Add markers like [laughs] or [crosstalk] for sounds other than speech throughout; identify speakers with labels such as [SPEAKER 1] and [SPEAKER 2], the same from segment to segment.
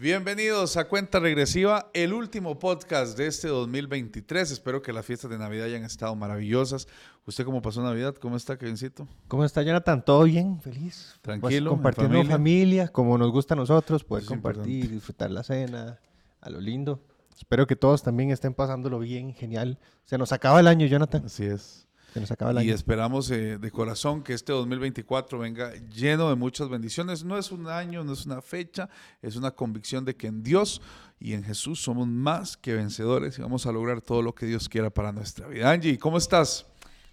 [SPEAKER 1] Bienvenidos a Cuenta Regresiva, el último podcast de este 2023. Espero que las fiestas de Navidad hayan estado maravillosas. ¿Usted cómo pasó Navidad? ¿Cómo está, Kevincito?
[SPEAKER 2] ¿Cómo está, Jonathan? ¿Todo bien? ¿Feliz?
[SPEAKER 1] Tranquilo.
[SPEAKER 2] Pues, compartiendo
[SPEAKER 1] en
[SPEAKER 2] familia? como nos gusta a nosotros, poder
[SPEAKER 1] es
[SPEAKER 2] compartir,
[SPEAKER 1] importante.
[SPEAKER 2] disfrutar la cena, a lo lindo. Espero que todos también estén pasándolo bien, genial. Se nos acaba el año, Jonathan.
[SPEAKER 1] Así es.
[SPEAKER 2] Se nos acaba el
[SPEAKER 1] Y esperamos eh, de corazón que este 2024 venga lleno de muchas bendiciones. No es un año, no es una fecha, es una convicción de que en Dios y en Jesús somos más que vencedores y vamos a lograr todo lo que Dios quiera para nuestra vida. Angie, ¿cómo estás?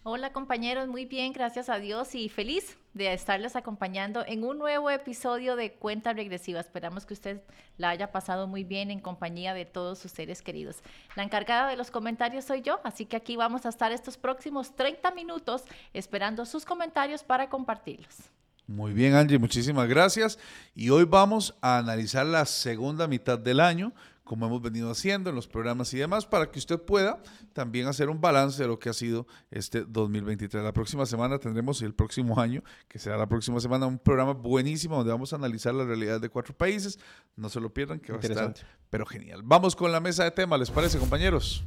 [SPEAKER 3] Hola compañeros, muy bien, gracias a Dios y feliz de estarles acompañando en un nuevo episodio de Cuenta Regresiva. Esperamos que usted la haya pasado muy bien en compañía de todos sus seres queridos. La encargada de los comentarios soy yo, así que aquí vamos a estar estos próximos 30 minutos esperando sus comentarios para compartirlos.
[SPEAKER 1] Muy bien, Angie, muchísimas gracias. Y hoy vamos a analizar la segunda mitad del año, como hemos venido haciendo en los programas y demás, para que usted pueda también hacer un balance de lo que ha sido este 2023. La próxima semana tendremos el próximo [laughs] año, que será la próxima semana, un programa buenísimo donde vamos a analizar la realidad de cuatro países. No se lo pierdan, que va a estar, pero genial. Vamos con la mesa de temas, ¿les parece, compañeros?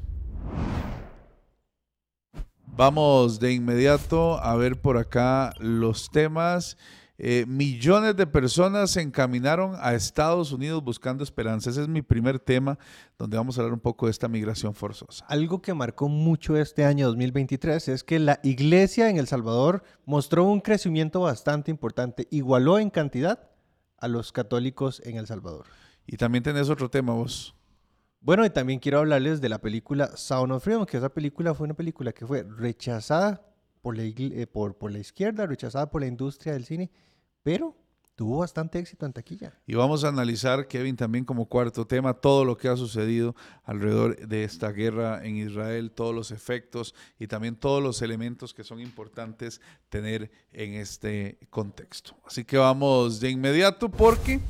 [SPEAKER 1] Vamos de inmediato a ver por acá los temas. Eh, millones de personas se encaminaron a Estados Unidos buscando esperanza. Ese es mi primer tema donde vamos a hablar un poco de esta migración forzosa.
[SPEAKER 2] Algo que marcó mucho este año 2023 es que la iglesia en El Salvador mostró un crecimiento bastante importante. Igualó en cantidad a los católicos en El Salvador.
[SPEAKER 1] Y también tenés otro tema vos.
[SPEAKER 2] Bueno, y también quiero hablarles de la película Sound of Freedom, que esa película fue una película que fue rechazada por la, eh, por, por la izquierda, rechazada por la industria del cine, pero tuvo bastante éxito en taquilla.
[SPEAKER 1] Y vamos a analizar, Kevin, también como cuarto tema, todo lo que ha sucedido alrededor de esta guerra en Israel, todos los efectos y también todos los elementos que son importantes tener en este contexto. Así que vamos de inmediato porque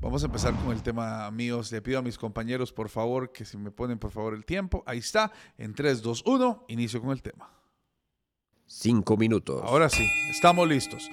[SPEAKER 1] vamos a empezar con el tema míos. Le pido a mis compañeros, por favor, que si me ponen, por favor, el tiempo. Ahí está, en 3, 2, 1, inicio con el tema.
[SPEAKER 4] Cinco minutos.
[SPEAKER 1] Ahora sí, estamos listos.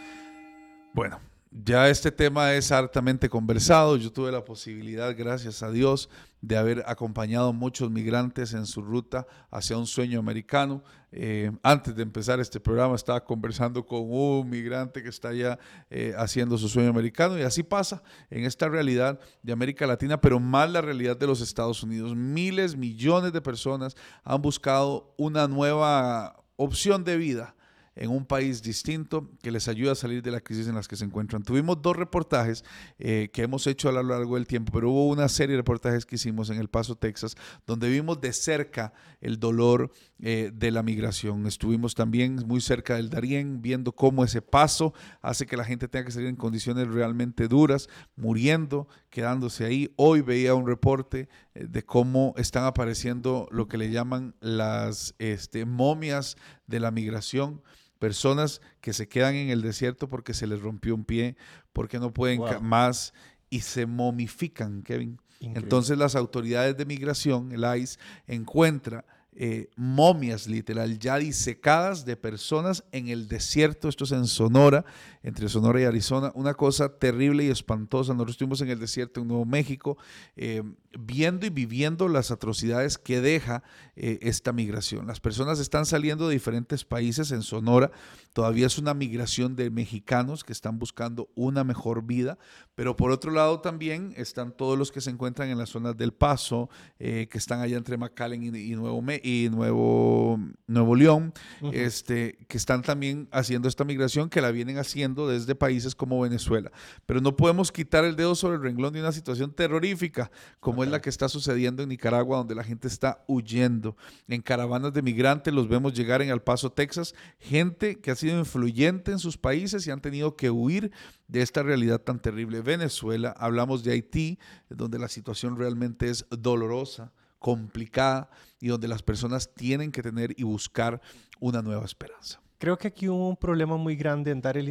[SPEAKER 1] Bueno, ya este tema es hartamente conversado. Yo tuve la posibilidad, gracias a Dios, de haber acompañado a muchos migrantes en su ruta hacia un sueño americano. Eh, antes de empezar este programa estaba conversando con un migrante que está ya eh, haciendo su sueño americano y así pasa en esta realidad de América Latina, pero más la realidad de los Estados Unidos. Miles, millones de personas han buscado una nueva opción de vida en un país distinto que les ayuda a salir de la crisis en las que se encuentran. Tuvimos dos reportajes eh, que hemos hecho a lo largo del tiempo, pero hubo una serie de reportajes que hicimos en El Paso, Texas, donde vimos de cerca el dolor eh, de la migración. Estuvimos también muy cerca del Darién, viendo cómo ese paso hace que la gente tenga que salir en condiciones realmente duras, muriendo, quedándose ahí. Hoy veía un reporte eh, de cómo están apareciendo lo que le llaman las este, momias de la migración personas que se quedan en el desierto porque se les rompió un pie, porque no pueden
[SPEAKER 2] Wow.
[SPEAKER 1] más y se momifican, Kevin.
[SPEAKER 2] Increíble.
[SPEAKER 1] Entonces las autoridades de migración, el ICE, encuentra eh, momias literal ya disecadas de personas en el desierto, esto es en Sonora, entre Sonora y Arizona, una cosa terrible y espantosa. Nosotros estuvimos en el desierto en Nuevo México, eh, viendo y viviendo las atrocidades que deja eh, esta migración. Las personas están saliendo de diferentes países en Sonora, todavía es una migración de mexicanos que están buscando una mejor vida, pero por otro lado también están todos los que se encuentran en las zonas del Paso, eh, que están allá entre McAllen y, y Nuevo, Me- y Nuevo, Nuevo León,
[SPEAKER 2] Ujú.
[SPEAKER 1] este, que están también haciendo esta migración, que la vienen haciendo desde países como Venezuela. Pero no podemos quitar el dedo sobre el renglón de una situación terrorífica, como es la que está sucediendo en Nicaragua, donde la gente está huyendo. En caravanas de migrantes los vemos llegar en El Paso, Texas, gente que ha sido influyente en sus países y han tenido que huir de esta realidad tan terrible. Venezuela, hablamos de Haití, donde la situación realmente es dolorosa, complicada y donde las personas tienen que tener y buscar una nueva esperanza.
[SPEAKER 2] Creo que aquí hubo un problema muy grande en dar el,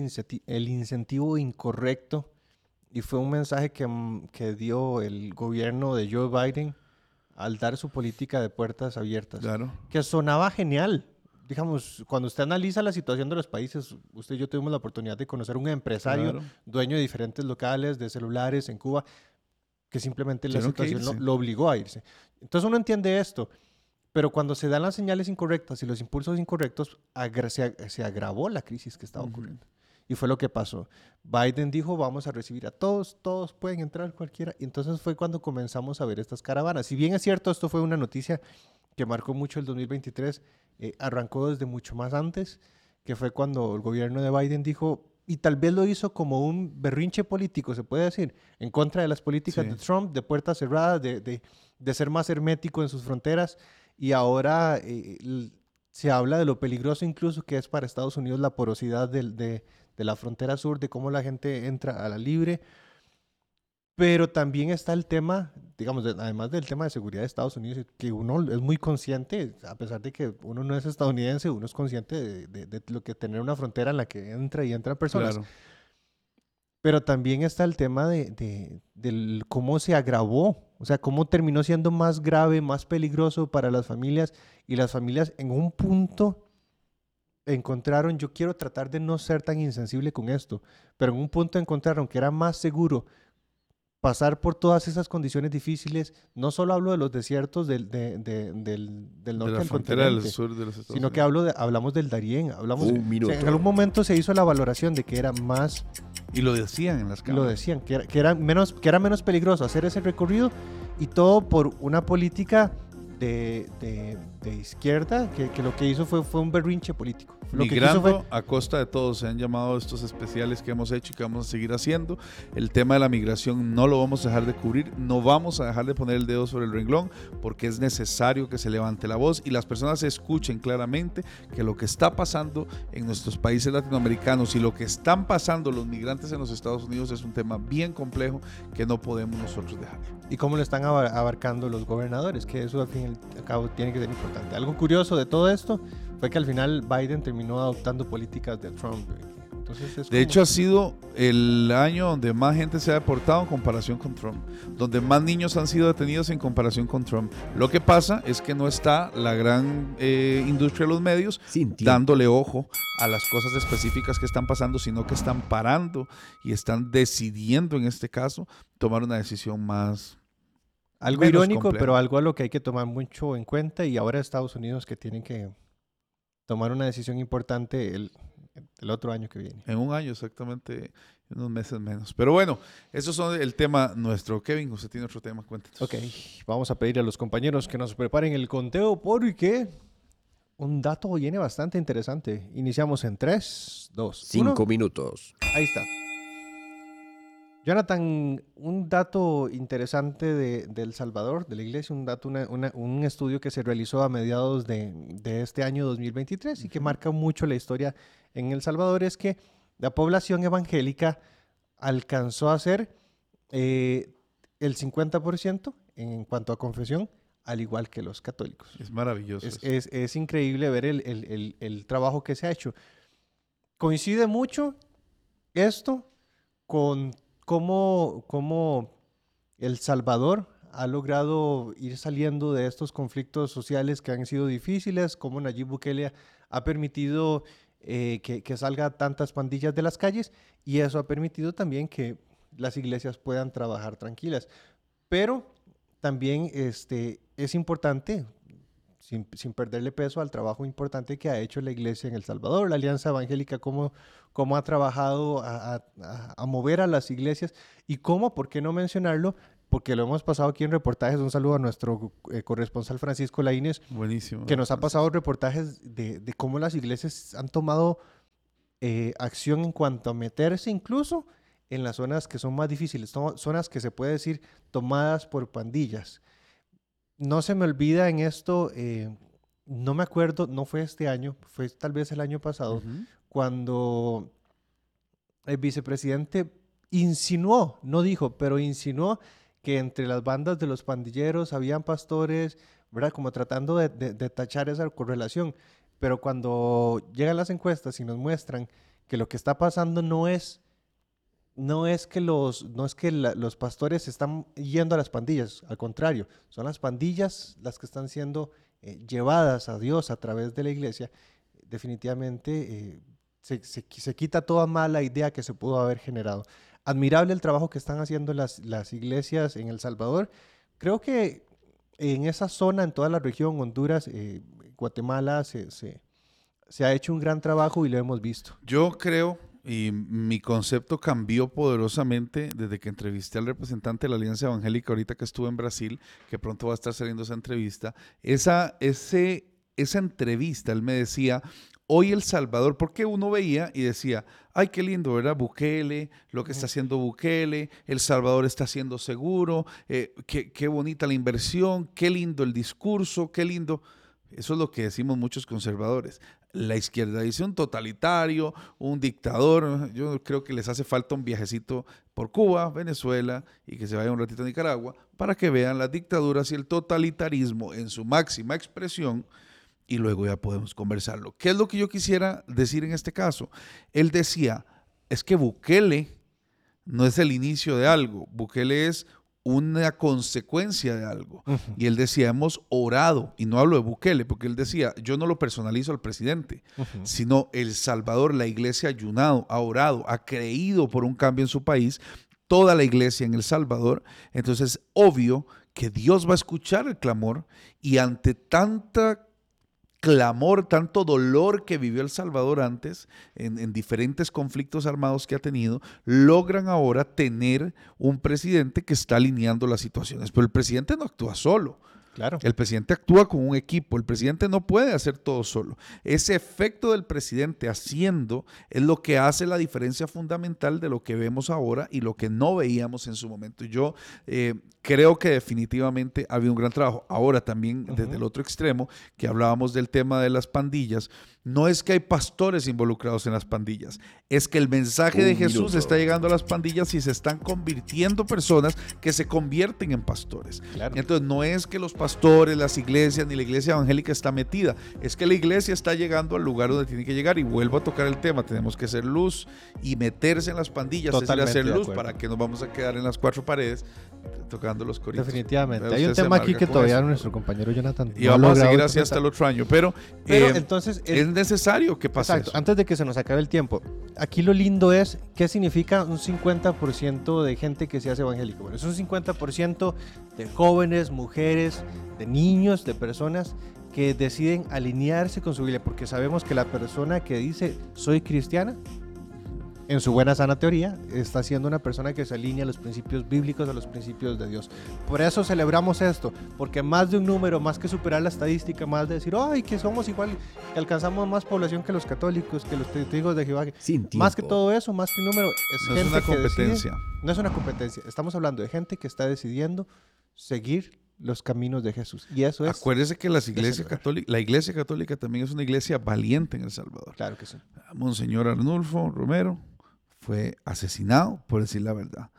[SPEAKER 2] el incentivo incorrecto y fue un mensaje que, mm, que dio el gobierno de Joe Biden al dar su política de puertas abiertas,
[SPEAKER 1] Claro.
[SPEAKER 2] que sonaba genial. Digamos, cuando usted analiza la situación de los países, usted y yo tuvimos la oportunidad de conocer un empresario
[SPEAKER 1] Claro.
[SPEAKER 2] dueño de diferentes locales de celulares en Cuba, que simplemente la situación lo, lo obligó a irse. Entonces uno entiende esto, pero cuando se dan las señales incorrectas y los impulsos incorrectos, agra- se, ag- se agravó la crisis que estaba ocurriendo. Y fue lo que pasó. Biden dijo, vamos a recibir a todos, todos pueden entrar, cualquiera. Y entonces fue cuando comenzamos a ver estas caravanas. Si bien es cierto, esto fue una noticia que marcó mucho el 2023, eh, arrancó desde mucho más antes, que fue cuando el gobierno de Biden dijo, y tal vez lo hizo como un berrinche político, se puede decir, en contra de las políticas
[SPEAKER 1] Sí.
[SPEAKER 2] de Trump, de puertas cerradas, de, de- de ser más hermético en sus fronteras. Y ahora eh, se habla de lo peligroso incluso que es para Estados Unidos la porosidad del- de, de la frontera sur, de cómo la gente entra a la libre. Pero también está el tema, digamos, de- además del tema de seguridad de Estados Unidos, que uno es muy consciente, a pesar de que uno no es estadounidense, uno es consciente de, de- de lo que tener una frontera en la que entra y entran personas.
[SPEAKER 1] Claro.
[SPEAKER 2] Pero también está el tema de, de- del cómo se agravó, o sea, cómo terminó siendo más grave, más peligroso para las familias y las familias en un punto encontraron, yo quiero tratar de no ser tan insensible con esto, pero en un punto encontraron que era más seguro pasar por todas esas condiciones difíciles, no solo hablo de los desiertos del, de- de- del, del
[SPEAKER 1] De
[SPEAKER 2] norte
[SPEAKER 1] la
[SPEAKER 2] del
[SPEAKER 1] frontera del sur de los Estados
[SPEAKER 2] sino que hablo de, hablamos del Darién, hablamos,
[SPEAKER 4] Un
[SPEAKER 2] o sea, en algún momento se hizo la valoración de que era más
[SPEAKER 1] Y lo decían en las
[SPEAKER 2] lo
[SPEAKER 1] cámaras.
[SPEAKER 2] decían, que era, que era menos, que era menos peligroso hacer ese recorrido y todo por una política de, de- de izquierda que, que lo que hizo fue, fue un berrinche político. Lo que
[SPEAKER 1] Migrando
[SPEAKER 2] fue-
[SPEAKER 1] a costa de todos, se han llamado estos especiales que hemos hecho y que vamos a seguir haciendo. El tema de la migración no lo vamos a dejar de cubrir, no vamos a dejar de poner el dedo sobre el renglón porque es necesario que se levante la voz y las personas escuchen claramente que lo que está pasando en nuestros países latinoamericanos y lo que están pasando los migrantes en los Estados Unidos es un tema bien complejo que no podemos nosotros dejar.
[SPEAKER 2] y cómo lo están aba- abarcando los gobernadores, que eso al fin y al cabo tiene que ser importante. Algo curioso de todo esto fue que al final Biden terminó adoptando políticas de Trump. Entonces es
[SPEAKER 1] De hecho, ha sido el año donde más gente se ha deportado en comparación con Trump, donde más niños han sido detenidos en comparación con Trump. Lo que pasa es que no está la gran eh, industria de los medios dándole ojo a las cosas específicas que están pasando, sino que están parando y están decidiendo, en este caso, tomar una decisión más...
[SPEAKER 2] algo irónico,
[SPEAKER 1] compleja.
[SPEAKER 2] pero algo a lo que hay que tomar mucho en cuenta y ahora Estados Unidos que tienen que tomar una decisión importante el, el otro año que viene.
[SPEAKER 1] En un año exactamente, en unos meses menos. Pero bueno, eso son el tema nuestro. Kevin, usted tiene otro tema, cuéntenos.
[SPEAKER 2] Ok, vamos a pedir a los compañeros que nos preparen el conteo porque un dato viene bastante interesante. Iniciamos en 3, 2, 1.
[SPEAKER 4] Cinco minutos.
[SPEAKER 2] Ahí está. Jonathan, un dato interesante de, de El Salvador, de la iglesia, un dato, una- una- un estudio que se realizó a mediados de, de este año 2023 y que marca mucho la historia en El Salvador, es que la población evangélica alcanzó a ser eh, el 50% en cuanto a confesión, al igual que los católicos.
[SPEAKER 1] Es maravilloso.
[SPEAKER 2] Es,
[SPEAKER 1] eso.
[SPEAKER 2] es- es increíble ver el, el- el- el trabajo que se ha hecho. Coincide mucho esto con cómo, cómo El Salvador ha logrado ir saliendo de estos conflictos sociales que han sido difíciles, cómo Nayib Bukele ha permitido eh, que, que salga tantas pandillas de las calles y eso ha permitido también que las iglesias puedan trabajar tranquilas. Pero también este, es importante, sin, sin perderle peso al trabajo importante que ha hecho la iglesia en El Salvador, la Alianza Evangélica, cómo, cómo ha trabajado a, a- a- a mover a las iglesias y cómo, ¿por qué no mencionarlo? Porque lo hemos pasado aquí en reportajes. Un saludo a nuestro eh, corresponsal Francisco Laínez,
[SPEAKER 1] Buenísimo.
[SPEAKER 2] que nos ha pasado reportajes de, de cómo las iglesias han tomado eh, acción en cuanto a meterse incluso en las zonas que son más difíciles, zonas que se puede decir tomadas por pandillas. No se me olvida en esto, eh, no me acuerdo, no fue este año, fue tal vez el año pasado, cuando el vicepresidente insinuó, no dijo, pero insinuó que entre las bandas de los pandilleros habían pastores, ¿verdad? Como tratando de, de- de tachar esa correlación. Pero cuando llegan las encuestas y nos muestran que lo que está pasando no es, no es que los, no es que los pastores están yendo a las pandillas, al contrario, son las pandillas las que están siendo eh, llevadas a Dios a través de la iglesia. Definitivamente eh, se, se se quita toda mala idea que se pudo haber generado. admirable el trabajo que están haciendo las, las iglesias en El Salvador. Creo que en esa zona, en toda la región, Honduras, eh, Guatemala, se, se, se ha hecho un gran trabajo y lo hemos visto.
[SPEAKER 1] Yo creo, y mi concepto cambió poderosamente desde que entrevisté al representante de la Alianza Evangélica ahorita que estuve en Brasil, que pronto va a estar saliendo esa entrevista. Esa, ese, esa entrevista, él me decía, hoy El Salvador, porque uno veía y decía, ay, qué lindo, ¿verdad? Bukele, lo que está haciendo Bukele, El Salvador está siendo seguro, eh, qué, qué bonita la inversión, qué lindo el discurso, qué lindo. Eso es lo que decimos muchos conservadores. La izquierda dice un totalitario, un dictador. Yo creo que les hace falta un viajecito por Cuba, Venezuela y que se vaya un ratito a Nicaragua para que vean las dictaduras y el totalitarismo en su máxima expresión y luego ya podemos conversarlo. ¿Qué es lo que yo quisiera decir en este caso? Él decía, es que Bukele no es el inicio de algo, Bukele es una consecuencia de algo. Y él decía, hemos orado, y no hablo de Bukele, porque él decía, yo no lo personalizo al presidente, sino El Salvador, la iglesia ha ayunado, ha orado, ha creído por un cambio en su país, toda la iglesia en El Salvador. Entonces, obvio que Dios va a escuchar el clamor y ante tanta clamor, tanto dolor que vivió El Salvador antes, en, en, diferentes conflictos armados que ha tenido, logran ahora tener un presidente que está alineando las situaciones. Pero el presidente no actúa solo.
[SPEAKER 2] Claro.
[SPEAKER 1] El presidente actúa con un equipo, el presidente no puede hacer todo solo. Ese efecto del presidente haciendo es lo que hace la diferencia fundamental de lo que vemos ahora y lo que no veíamos en su momento. Yo eh, creo que definitivamente había un gran trabajo. Ahora también uh -huh. desde el otro extremo, que hablábamos del tema de las pandillas, no es que hay pastores involucrados en las pandillas, es que el mensaje de Jesús está llegando a las pandillas y se están convirtiendo personas que se convierten en pastores. Claro. Entonces no es que los pastores, las iglesias, ni la iglesia evangélica está metida, es que la iglesia está llegando al lugar donde tiene que llegar y vuelvo a tocar el tema, tenemos que ser luz y meterse en las pandillas,
[SPEAKER 2] Totalmente
[SPEAKER 1] es decir, hacer luz para que nos vamos a quedar en las cuatro paredes tocando los coritos.
[SPEAKER 2] Definitivamente. Hay un tema aquí que todavía eso. nuestro compañero Jonathan
[SPEAKER 1] y no vamos a seguir así hasta el otro año, pero,
[SPEAKER 2] pero
[SPEAKER 1] eh,
[SPEAKER 2] entonces
[SPEAKER 1] es, es, necesario que pase
[SPEAKER 2] exacto,
[SPEAKER 1] eso.
[SPEAKER 2] antes de que se nos acabe el tiempo. Aquí lo lindo es qué significa un 50% de gente que se hace evangélico. Bueno, es un 50% de jóvenes, mujeres, de niños, de personas que deciden alinearse con su Biblia, porque sabemos que la persona que dice soy cristiana en su buena sana teoría, está siendo una persona que se alinea a los principios bíblicos, a los principios de Dios. Por eso celebramos esto, porque más de un número, más que superar la estadística, más de decir, ay, que somos igual, que alcanzamos más población que los católicos, que los testigos de Jehová. más que todo eso, más que un número, es
[SPEAKER 1] no
[SPEAKER 2] gente
[SPEAKER 1] es una
[SPEAKER 2] que
[SPEAKER 1] competencia.
[SPEAKER 2] Decide, no es una competencia, estamos hablando de gente que está decidiendo seguir los caminos de Jesús. Y eso es.
[SPEAKER 1] Acuérdese que las iglesias católicas, la iglesia católica también es una iglesia valiente en El Salvador.
[SPEAKER 2] Claro que sí.
[SPEAKER 1] Monseñor Arnulfo Romero fue asesinado, por decir la verdad.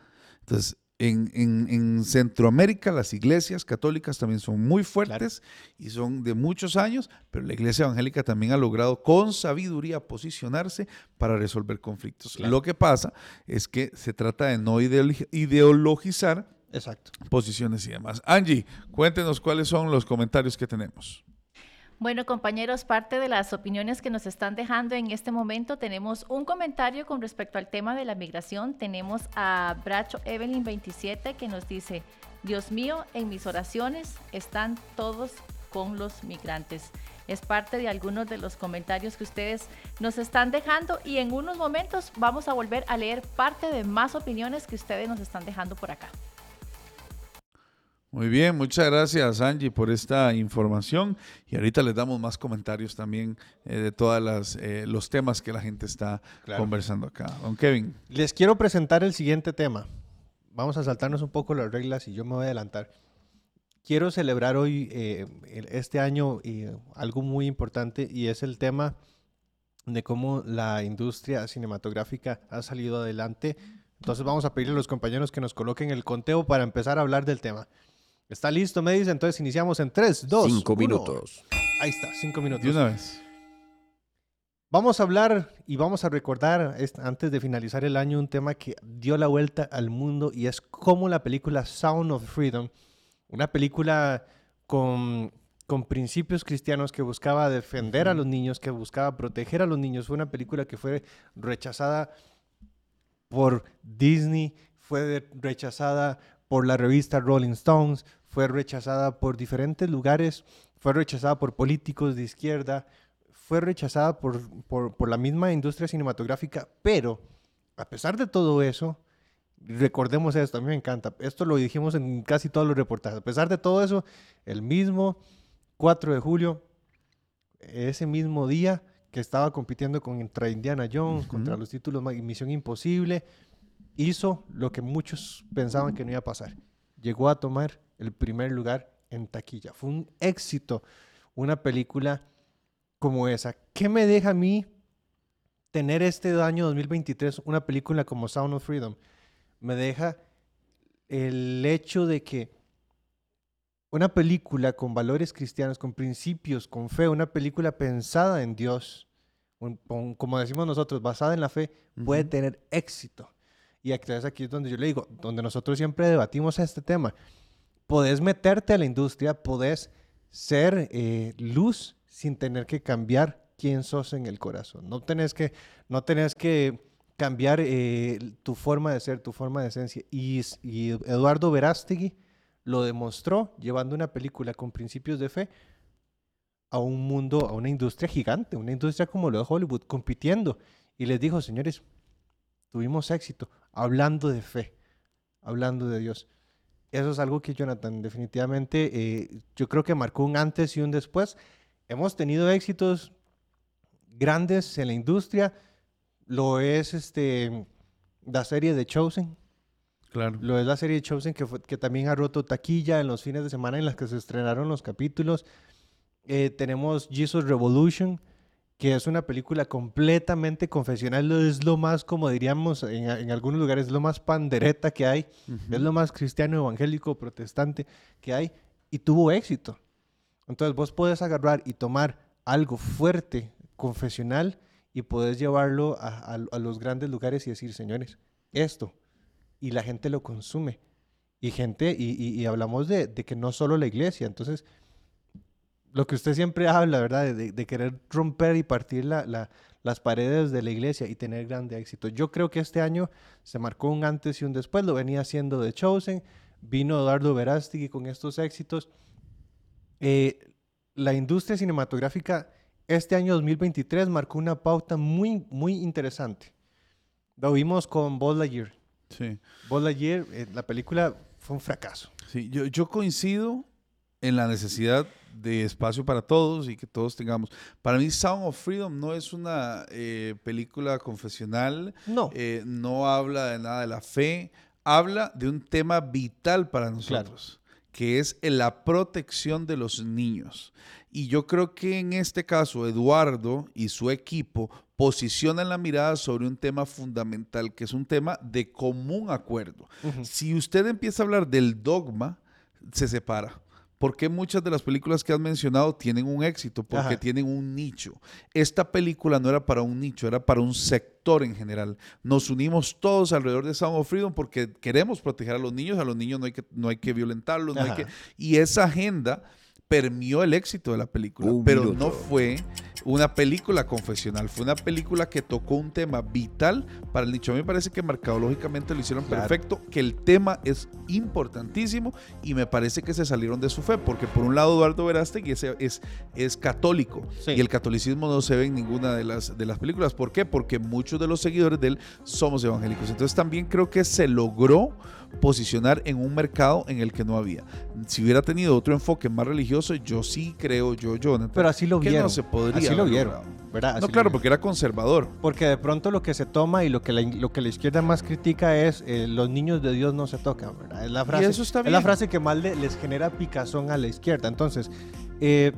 [SPEAKER 1] Entonces, en, en, en, Centroamérica las iglesias católicas también son muy fuertes claro. y son de muchos años, pero la iglesia evangélica también ha logrado con sabiduría posicionarse para resolver conflictos. Claro. Lo que pasa es que se trata de no ideologizar
[SPEAKER 2] Exacto.
[SPEAKER 1] posiciones y demás. Angie, cuéntenos cuáles son los comentarios que tenemos.
[SPEAKER 3] Bueno, compañeros, parte de las opiniones que nos están dejando en este momento, tenemos un comentario con respecto al tema de la migración. Tenemos a Bracho Evelyn 27 que nos dice, Dios mío, en mis oraciones están todos con los migrantes. Es parte de algunos de los comentarios que ustedes nos están dejando y en unos momentos vamos a volver a leer parte de más opiniones que ustedes nos están dejando por acá.
[SPEAKER 1] Muy bien, muchas gracias Angie por esta información y ahorita les damos más comentarios también eh, de todos eh, los temas que la gente está claro. conversando acá. Don Kevin.
[SPEAKER 2] Les quiero presentar el siguiente tema. Vamos a saltarnos un poco las reglas y yo me voy a adelantar. Quiero celebrar hoy, eh, este año, algo muy importante y es el tema de cómo la industria cinematográfica ha salido adelante. Entonces vamos a pedirle a los compañeros que nos coloquen el conteo para empezar a hablar del tema. ¿Está listo? Me dice. Entonces iniciamos en 3, 2,
[SPEAKER 4] 5 minutos.
[SPEAKER 2] Ahí está, 5 minutos.
[SPEAKER 1] De una vez.
[SPEAKER 2] Vamos a hablar y vamos a recordar, antes de finalizar el año, un tema que dio la vuelta al mundo y es cómo la película Sound of Freedom, una película con, con principios cristianos que buscaba defender a los niños, que buscaba proteger a los niños, fue una película que fue rechazada por Disney, fue rechazada por la revista Rolling Stones, fue rechazada por diferentes lugares, fue rechazada por políticos de izquierda, fue rechazada por, por, por la misma industria cinematográfica, pero a pesar de todo eso, recordemos esto, a mí me encanta, esto lo dijimos en casi todos los reportajes, a pesar de todo eso, el mismo 4 de julio, ese mismo día que estaba compitiendo contra Indiana Jones, contra los títulos Misión Imposible, hizo lo que muchos pensaban que no iba a pasar. Llegó a tomar el primer lugar en taquilla. Fue un éxito una película como esa. ¿Qué me deja a mí tener este año 2023 una película como Sound of Freedom? Me deja el hecho de que una película con valores cristianos, con principios, con fe, una película pensada en Dios, un- como decimos nosotros, basada en la fe, puede tener éxito. Y aquí es aquí es donde yo le digo, donde nosotros siempre debatimos este tema. Podés meterte a la industria, podés ser eh, luz sin tener que cambiar quién sos en el corazón. No tenés que, no tenés que cambiar eh, tu forma de ser, tu forma de esencia. Y, y Eduardo Verástegui lo demostró llevando una película con principios de fe a un mundo, a una industria gigante, una industria como lo de Hollywood, compitiendo. Y les dijo, señores, tuvimos éxito hablando de fe, hablando de Dios. Eso es algo que Jonathan definitivamente eh, yo creo que marcó un antes y un después. Hemos tenido éxitos grandes en la industria. Lo es este, la serie de Chosen.
[SPEAKER 1] Claro.
[SPEAKER 2] Lo es la serie de Chosen que, fue- que también ha roto taquilla en los fines de semana en las que se estrenaron los capítulos. Eh, tenemos Jesus Revolution, que es una película completamente confesional. Es lo más, como diríamos en, en algunos lugares, es lo más pandereta que hay. Es lo más cristiano, evangélico, protestante que hay. Y tuvo éxito. Entonces vos podés agarrar y tomar algo fuerte, confesional, y podés llevarlo a, a- a los grandes lugares y decir, señores, esto. Y la gente lo consume. Y gente, y, y- y hablamos de, de que no solo la iglesia. Entonces, lo que usted siempre habla, ¿verdad? De, querer romper y partir la- la- las paredes de la iglesia y tener grande éxito. Yo creo que este año se marcó un antes y un después. Lo venía haciendo The Chosen. Vino Eduardo Verástegui con estos éxitos. Eh, la industria cinematográfica este año 2023 marcó una pauta muy, muy interesante. Lo vimos con Buzz Lightyear.
[SPEAKER 1] Sí.
[SPEAKER 2] Buzz Lightyear, eh, la película fue un fracaso.
[SPEAKER 1] Sí, yo, yo coincido en la necesidad de espacio para todos y que todos tengamos. Para mí, Sound of Freedom no es una eh, película confesional,
[SPEAKER 2] No.
[SPEAKER 1] eh, no habla de nada de la fe, habla de un tema vital para nosotros, que es la protección de los niños. Y yo creo que en este caso, Eduardo y su equipo posicionan la mirada sobre un tema fundamental, que es un tema de común acuerdo. Si usted empieza a hablar del dogma, se separa. ¿Por qué muchas de las películas que has mencionado tienen un éxito? Porque
[SPEAKER 2] Ajá.
[SPEAKER 1] tienen un nicho. Esta película no era para un nicho, era para un sector en general. Nos unimos todos alrededor de Sound of Freedom porque queremos proteger a los niños. A los niños no hay que, no hay que violentarlos. no hay que- y esa agenda permió el éxito de la película. Pero no fue una película confesional. Fue una película que tocó un tema vital para el nicho. A mí me parece que mercadológicamente lo hicieron
[SPEAKER 2] Claro.
[SPEAKER 1] perfecto, que el tema es importantísimo y me parece que se salieron de su fe, porque por un lado Eduardo Verástegui es, es, es católico
[SPEAKER 2] Sí.
[SPEAKER 1] y el catolicismo no se ve en ninguna de las, de las películas. ¿Por qué? Porque muchos de los seguidores de él somos evangélicos. Entonces también creo que se logró posicionar en un mercado en el que no había. Si hubiera tenido otro enfoque más religioso, yo sí creo, yo, Jonathan,
[SPEAKER 2] Pero así lo
[SPEAKER 1] que
[SPEAKER 2] vieron.
[SPEAKER 1] no se podría
[SPEAKER 2] Así lo vieron. ¿verdad? Así
[SPEAKER 1] No, claro, porque era conservador.
[SPEAKER 2] Porque de pronto lo que se toma y lo que la, lo que la izquierda más critica es eh, los niños de Dios no se tocan, ¿verdad? Es la frase,
[SPEAKER 1] eso está
[SPEAKER 2] es la
[SPEAKER 1] bien.
[SPEAKER 2] frase que más le- les genera picazón a la izquierda. Entonces, eh,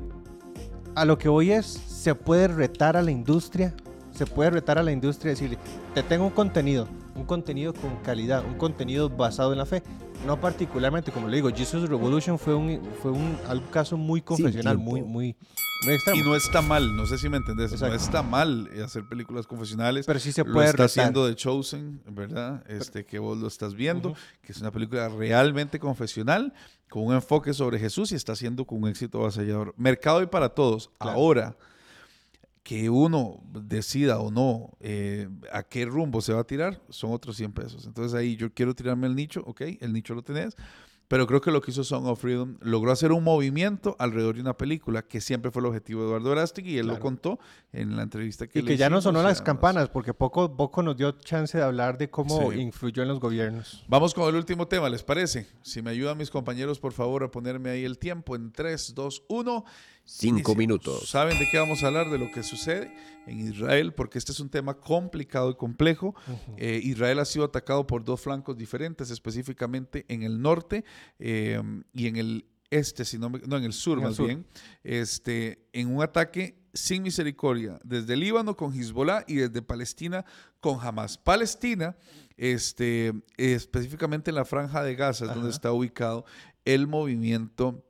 [SPEAKER 2] a lo que voy es, se puede retar a la industria, se puede retar a la industria y decirle, te tengo un contenido, un contenido con calidad, un contenido basado en la fe. No particularmente, como le digo, Jesus Revolution fue un, fue un algo caso muy confesional, muy, muy, muy extremo.
[SPEAKER 1] Y no está mal, no sé si me entendés,
[SPEAKER 2] Exacto.
[SPEAKER 1] no está mal hacer películas confesionales.
[SPEAKER 2] pero sí se
[SPEAKER 1] lo
[SPEAKER 2] puede
[SPEAKER 1] está
[SPEAKER 2] retar.
[SPEAKER 1] haciendo The Chosen, ¿verdad? Este que vos lo estás viendo,
[SPEAKER 2] Ujú.
[SPEAKER 1] que es una película realmente confesional, con un enfoque sobre Jesús y está haciendo con un éxito avasallador. Mercado y para todos.
[SPEAKER 2] Claro.
[SPEAKER 1] Ahora, que uno decida o no eh, a qué rumbo se va a tirar, son otros 100 pesos. Entonces ahí yo quiero tirarme el nicho, ok, el nicho lo tenés, pero creo que lo que hizo Song of Freedom logró hacer un movimiento alrededor de una película que siempre fue el objetivo de Eduardo Verástegui y él lo contó en la entrevista que
[SPEAKER 2] Y
[SPEAKER 1] le
[SPEAKER 2] que ya no sonó las campanas, porque poco, poco nos dio chance de hablar de cómo
[SPEAKER 1] Sí.
[SPEAKER 2] influyó en los gobiernos.
[SPEAKER 1] Vamos con el último tema, ¿les parece? Si me ayudan mis compañeros, por favor, a ponerme ahí el tiempo en 3, 2, 1.
[SPEAKER 4] Cinco minutos.
[SPEAKER 1] ¿Saben de qué vamos a hablar? De lo que sucede en Israel, porque este es un tema complicado y complejo. Eh, Israel ha sido atacado por dos flancos diferentes, específicamente en el norte eh, y en el este, si no, me- no, en el sur
[SPEAKER 2] En el
[SPEAKER 1] más
[SPEAKER 2] sur.
[SPEAKER 1] bien, este, en un ataque sin misericordia, desde Líbano con Hezbollah y desde Palestina con Hamas. Palestina, este, específicamente en la franja de Gaza, es donde está ubicado el movimiento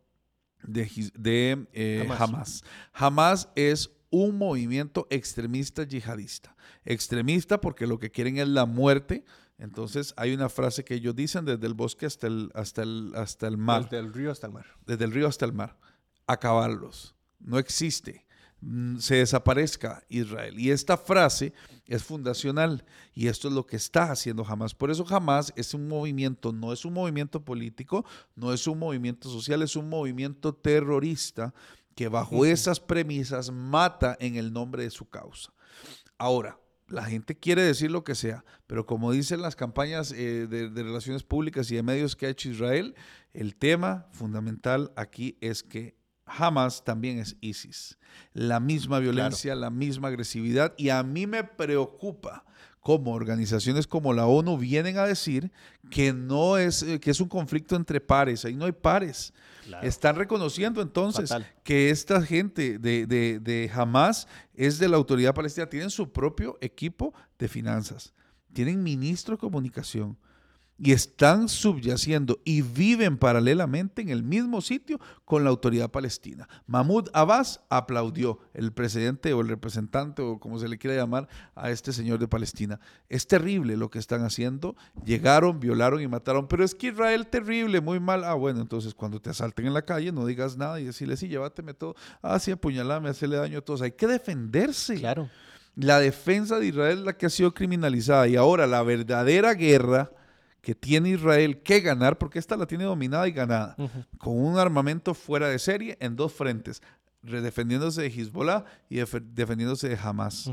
[SPEAKER 1] de, de eh,
[SPEAKER 2] Hamas.
[SPEAKER 1] Hamas. Hamas es un movimiento extremista yihadista. Extremista porque lo que quieren es la muerte. Entonces hay una frase que ellos dicen desde el bosque hasta el, hasta el, hasta el mar
[SPEAKER 2] Desde el río hasta el mar.
[SPEAKER 1] desde el río hasta el mar, acabarlos. No existe. Mm, Se desaparezca Israel. Y esta frase es fundacional y esto es lo que está haciendo Hamas. Por eso Hamas es un movimiento, no es un movimiento político, no es un movimiento social, es un movimiento terrorista que bajo esas premisas mata en el nombre de su causa. Ahora, la gente quiere decir lo que sea, pero como dicen las campañas eh, de, de relaciones públicas y de medios que ha hecho Israel, el tema fundamental aquí es que Hamas también es ISIS. La misma violencia, la misma agresividad. Y a mí me preocupa cómo organizaciones como la ONU vienen a decir que no es, eh, que es un conflicto entre pares. Ahí no hay pares. Están reconociendo entonces
[SPEAKER 2] Fatal.
[SPEAKER 1] que esta gente de, de, de Hamas es de la autoridad palestina. Tienen su propio equipo de finanzas. Tienen ministro de comunicación. Y están subyaciendo y viven paralelamente en el mismo sitio con la autoridad palestina. Mahmoud Abbas aplaudió, el presidente o el representante o como se le quiera llamar a este señor de Palestina. Es terrible lo que están haciendo. Llegaron, violaron y mataron. Pero es que Israel terrible, muy mal. Ah, bueno, entonces cuando te asalten en la calle no digas nada y decirle, sí, llévateme todo. Ah, sí, apuñalame, hacerle daño a todos. Hay que defenderse.
[SPEAKER 2] Claro.
[SPEAKER 1] La defensa de Israel es la que ha sido criminalizada y ahora la verdadera guerra que tiene Israel que ganar, porque esta la tiene dominada y ganada, con un armamento fuera de serie en dos frentes, re- defendiéndose de Hezbollah y def- defendiéndose de Hamas.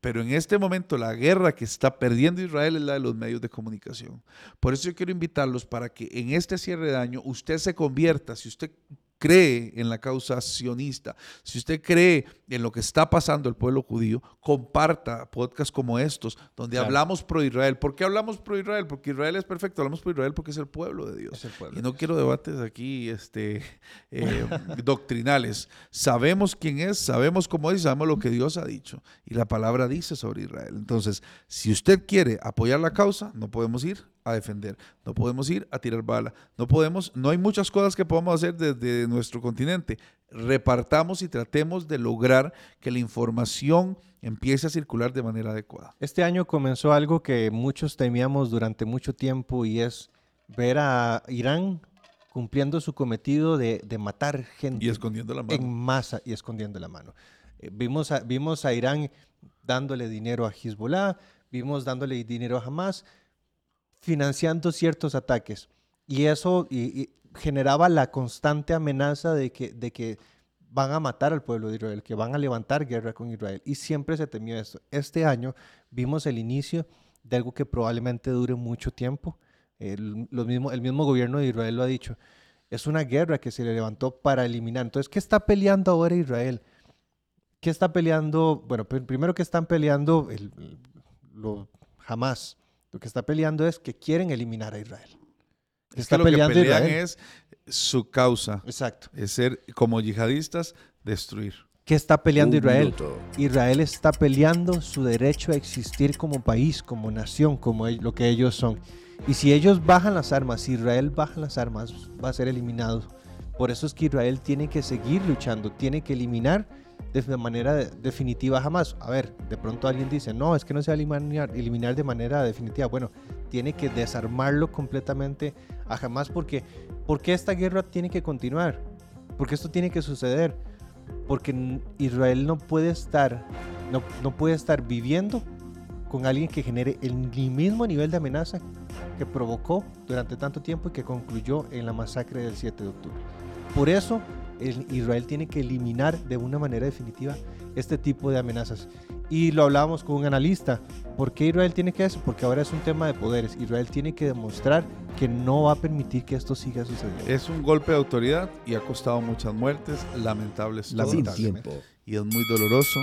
[SPEAKER 1] Pero en este momento la guerra que está perdiendo Israel es la de los medios de comunicación. Por eso yo quiero invitarlos para que en este cierre de año usted se convierta, si usted cree en la causa sionista, si usted cree en lo que está pasando el pueblo judío, comparta podcasts como estos, donde
[SPEAKER 2] Claro.
[SPEAKER 1] hablamos pro Israel. ¿Por qué hablamos pro Israel? Porque Israel es perfecto, hablamos pro Israel porque es el pueblo de Dios.
[SPEAKER 2] Pueblo
[SPEAKER 1] Y no quiero debates aquí este, [laughs] eh, doctrinales. Sabemos quién es, sabemos cómo es, y sabemos lo que Dios ha dicho. Y la palabra dice sobre Israel. Entonces, si usted quiere apoyar la causa, no podemos ir a defender, no podemos ir a tirar bala, no podemos, no hay muchas cosas que podamos hacer desde nuestro continente. Repartamos y tratemos de lograr que la información empiece a circular de manera adecuada.
[SPEAKER 2] Este año comenzó algo que muchos temíamos durante mucho tiempo y es ver a Irán cumpliendo su cometido de, de matar gente
[SPEAKER 1] Y escondiendo la
[SPEAKER 2] en
[SPEAKER 1] mano.
[SPEAKER 2] masa y escondiendo la mano. Eh, vimos, a, vimos a Irán dándole dinero a Hezbollah, vimos dándole dinero a Hamas, financiando ciertos ataques. Y eso generaba la constante amenaza de que, van a matar al pueblo de Israel, que van a levantar guerra con Israel. Y siempre se temió esto. Este año vimos el inicio de algo que probablemente dure mucho tiempo. El, mismo, el mismo gobierno de Israel lo ha dicho. Es una guerra que se le levantó para eliminar. Entonces, ¿qué está peleando ahora Israel? ¿Qué está peleando? Bueno, pr- primero que están peleando el, el- jamás. Lo que está peleando es que quieren eliminar a Israel.
[SPEAKER 1] Es
[SPEAKER 2] está
[SPEAKER 1] que lo que
[SPEAKER 2] peleando
[SPEAKER 1] pelean
[SPEAKER 2] Israel.
[SPEAKER 1] es su causa,
[SPEAKER 2] Exacto.
[SPEAKER 1] es ser como yihadistas, destruir.
[SPEAKER 2] ¿Qué está peleando
[SPEAKER 4] Un
[SPEAKER 2] Israel?
[SPEAKER 4] minuto.
[SPEAKER 2] Israel está peleando su derecho a existir como país, como nación, como lo que ellos son. Y si ellos bajan las armas, si Israel baja las armas, va a ser eliminado. Por eso es que Israel tiene que seguir luchando, tiene que eliminar de manera de- definitiva jamás. A ver, de pronto alguien dice, no, es que no se va a eliminar, eliminar de manera definitiva. Bueno, tiene que desarmarlo completamente a jamás porque, porque esta guerra tiene que continuar, porque esto tiene que suceder porque Israel no puede estar, no, no puede estar viviendo con alguien que genere el mismo nivel de amenaza que provocó durante tanto tiempo y que concluyó en la masacre del 7 de octubre. Por eso, Israel tiene que eliminar de una manera definitiva este tipo de amenazas. Y lo hablábamos con un analista. ¿Por qué Israel tiene que eso? Porque ahora es un tema de poderes. Israel tiene que demostrar que no va a permitir que esto siga sucediendo.
[SPEAKER 1] Es un golpe de autoridad y ha costado muchas muertes, lamentables.
[SPEAKER 2] Lamentablemente.
[SPEAKER 4] tiempo.
[SPEAKER 1] y es muy doloroso,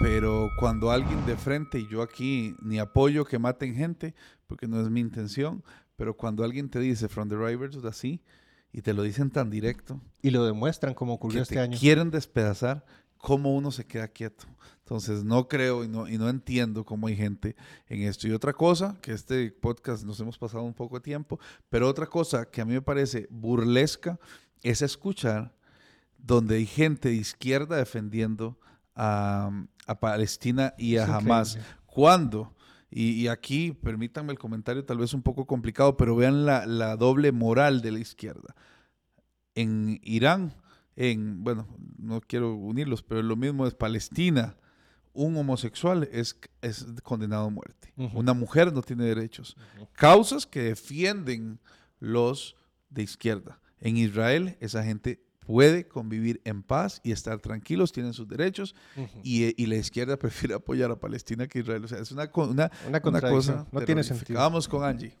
[SPEAKER 1] pero cuando alguien de frente, y yo aquí ni apoyo que maten gente, porque no es mi intención, pero cuando alguien te dice from the rivers así, y te lo dicen tan directo,
[SPEAKER 2] Y lo demuestran como ocurrió
[SPEAKER 1] que
[SPEAKER 2] este
[SPEAKER 1] te
[SPEAKER 2] año.
[SPEAKER 1] quieren despedazar, cómo uno se queda quieto. Entonces no creo y no, y no entiendo cómo hay gente en esto. Y otra cosa, que este podcast nos hemos pasado un poco de tiempo, pero otra cosa que a mí me parece burlesca es escuchar donde hay gente de izquierda defendiendo a, a Palestina y a
[SPEAKER 2] Es
[SPEAKER 1] Hamas. Y, y aquí, permítanme el comentario tal vez un poco complicado, pero vean la, la doble moral de la izquierda. En Irán, en, bueno, no quiero unirlos, pero lo mismo es Palestina. Un homosexual es, es condenado a muerte. Una mujer no tiene derechos. Causas que defienden los de izquierda. En Israel, esa gente puede convivir en paz y estar tranquilos, tienen sus derechos, y, eh, y la izquierda [laughs] prefiere apoyar a Palestina que a Israel. O sea, es una, una,
[SPEAKER 2] Una
[SPEAKER 1] una cosa
[SPEAKER 2] no tiene sentido.
[SPEAKER 1] Vamos con Angie.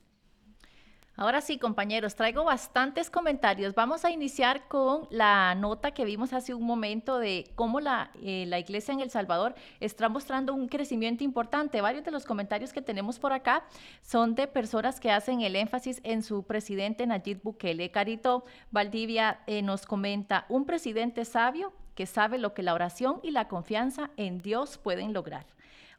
[SPEAKER 3] Ahora sí, compañeros, traigo bastantes comentarios. Vamos a iniciar con la nota que vimos hace un momento de cómo la, eh, la iglesia en El Salvador está mostrando un crecimiento importante. Varios de los comentarios que tenemos por acá son de personas que hacen el énfasis en su presidente Nayib Bukele. Carito Valdivia eh, nos comenta, un presidente sabio que sabe lo que la oración y la confianza en Dios pueden lograr.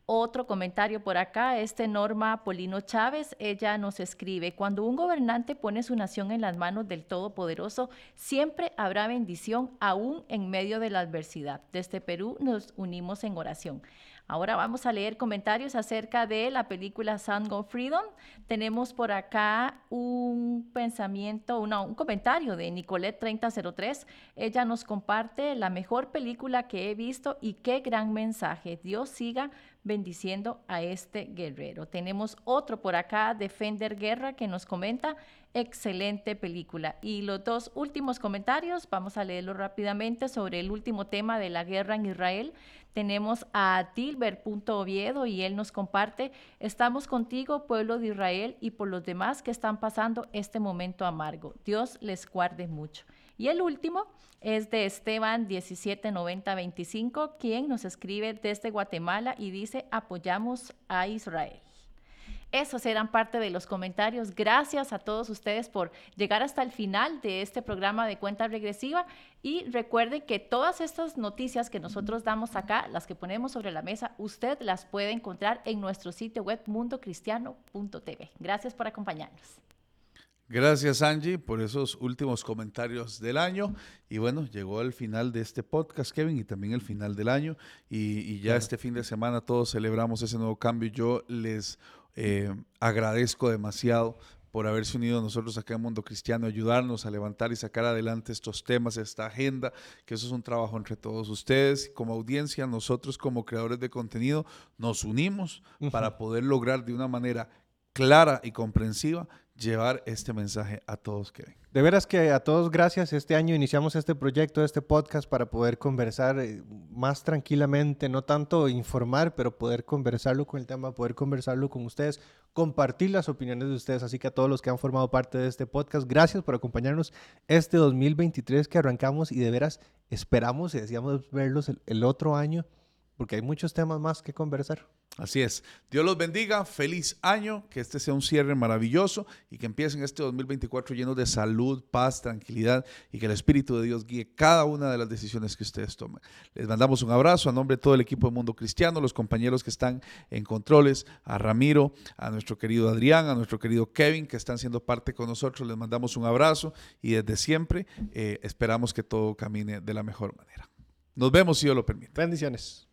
[SPEAKER 3] Otro comentario por acá, este Norma Polino Chávez, ella nos escribe, cuando un gobernante pone su nación en las manos del Todopoderoso, siempre habrá bendición aún en medio de la adversidad. Desde Perú nos unimos en oración. Ahora vamos a leer comentarios acerca de la película Sound of Freedom. Tenemos por acá un pensamiento, una- un comentario de Nicolette 3003. Ella nos comparte la mejor película que he visto y qué gran mensaje. Dios siga bendiciendo a este guerrero. Tenemos otro por acá, Defender Guerra, que nos comenta, excelente película. Y los dos últimos comentarios, vamos a leerlos rápidamente sobre el último tema de la guerra en Israel. Tenemos a Tilber.oviedo y él nos comparte, estamos contigo, pueblo de Israel, y por los demás que están pasando este momento amargo. Dios les guarde mucho. Y el último es de Esteban 179025, quien nos escribe desde Guatemala y dice, apoyamos a Israel. Esos eran parte de los comentarios. Gracias a todos ustedes por llegar hasta el final de este programa de cuenta regresiva. Y recuerden que todas estas noticias que nosotros damos acá, las que ponemos sobre la mesa, usted las puede encontrar en nuestro sitio web mundocristiano.tv. Gracias por acompañarnos.
[SPEAKER 1] Gracias Angie por esos últimos comentarios del año. Y bueno, llegó el final de este podcast, Kevin, y también el final del año. Y, y ya este fin de semana todos celebramos ese nuevo cambio. Yo les eh, agradezco demasiado por haberse unido a nosotros acá en Mundo Cristiano, ayudarnos a levantar y sacar adelante estos temas, esta agenda, que eso es un trabajo entre todos ustedes. Como audiencia, nosotros como creadores de contenido nos unimos para poder lograr de una manera clara y comprensiva llevar este mensaje a todos que ven.
[SPEAKER 2] De veras que a todos gracias. Este año iniciamos este proyecto, este podcast para poder conversar eh, más tranquilamente, no tanto informar, pero poder conversarlo con el tema, poder conversarlo con ustedes, compartir las opiniones de ustedes. Así que a todos los que han formado parte de este podcast, gracias por acompañarnos este 2023 que arrancamos y de veras esperamos y deseamos verlos el, el otro año porque hay muchos temas más que conversar.
[SPEAKER 1] Así es. Dios los bendiga. Feliz año. Que este sea un cierre maravilloso y que empiecen este 2024 lleno de salud, paz, tranquilidad y que el Espíritu de Dios guíe cada una de las decisiones que ustedes tomen. Les mandamos un abrazo a nombre de todo el equipo de Mundo Cristiano, los compañeros que están en controles, a Ramiro, a nuestro querido Adrián, a nuestro querido Kevin, que están siendo parte con nosotros. Les mandamos un abrazo y desde siempre eh, esperamos que todo camine de la mejor manera. Nos vemos si Dios lo permite.
[SPEAKER 2] Bendiciones.